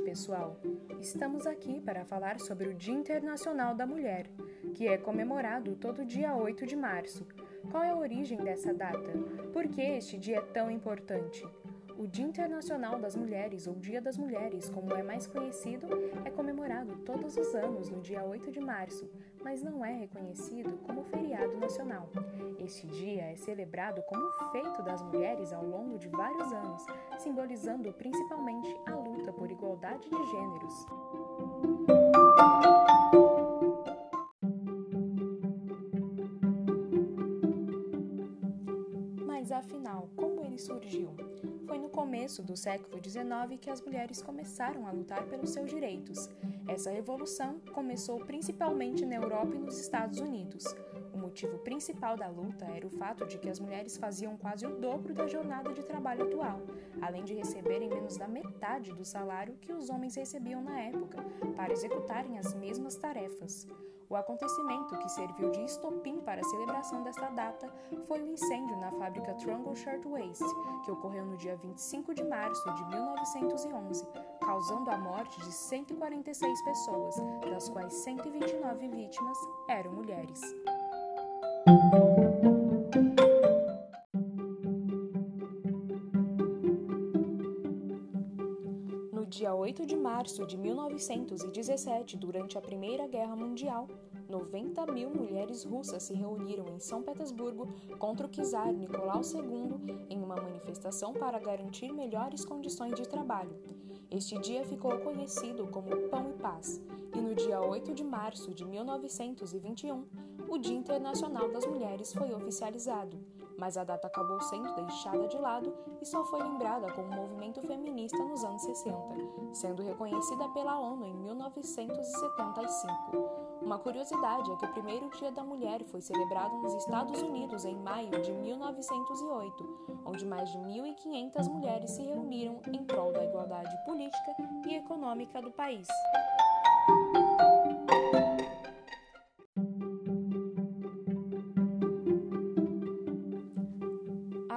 pessoal! Estamos aqui para falar sobre o Dia Internacional da Mulher, que é comemorado todo dia 8 de março. Qual é a origem dessa data? Por que este dia é tão importante? O Dia Internacional das Mulheres, ou Dia das Mulheres, como é mais conhecido, é comemorado todos os anos no dia 8 de março, mas não é reconhecido como feriado nacional. Este dia é celebrado como feito das mulheres ao longo de vários anos, simbolizando principalmente a luta por igualdade de gêneros. Mas afinal, como ele surgiu? Começo do século XIX que as mulheres começaram a lutar pelos seus direitos. Essa revolução começou principalmente na Europa e nos Estados Unidos. O motivo principal da luta era o fato de que as mulheres faziam quase o dobro da jornada de trabalho atual, além de receberem menos da metade do salário que os homens recebiam na época, para executarem as mesmas tarefas. O acontecimento que serviu de estopim para a celebração desta data foi o incêndio na fábrica Trungle Shirtwaist, que ocorreu no dia 25 de março de 1911, causando a morte de 146 pessoas, das quais 129 vítimas eram mulheres. Dia 8 de março de 1917, durante a Primeira Guerra Mundial, 90 mil mulheres russas se reuniram em São Petersburgo contra o czar Nicolau II em uma manifestação para garantir melhores condições de trabalho. Este dia ficou conhecido como Pão e Paz, e no dia 8 de março de 1921, o Dia Internacional das Mulheres foi oficializado mas a data acabou sendo deixada de lado e só foi lembrada como movimento feminista nos anos 60, sendo reconhecida pela ONU em 1975. Uma curiosidade é que o primeiro Dia da Mulher foi celebrado nos Estados Unidos em maio de 1908, onde mais de 1.500 mulheres se reuniram em prol da igualdade política e econômica do país.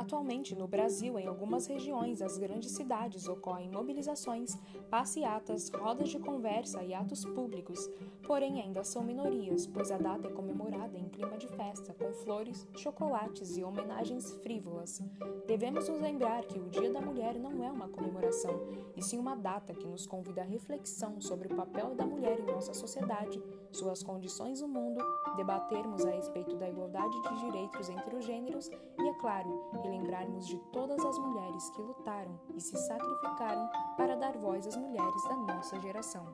Atualmente, no Brasil, em algumas regiões das grandes cidades ocorrem mobilizações, passeatas, rodas de conversa e atos públicos, porém ainda são minorias, pois a data é comemorada em clima de festa, com flores, chocolates e homenagens frívolas. Devemos nos lembrar que o Dia da Mulher não é uma comemoração, e sim uma data que nos convida à reflexão sobre o papel da mulher em nossa sociedade, suas condições no mundo, debatermos a respeito da igualdade de direitos entre os gêneros e, é claro, lembrarmos de todas as mulheres que lutaram e se sacrificaram para dar voz às mulheres da nossa geração.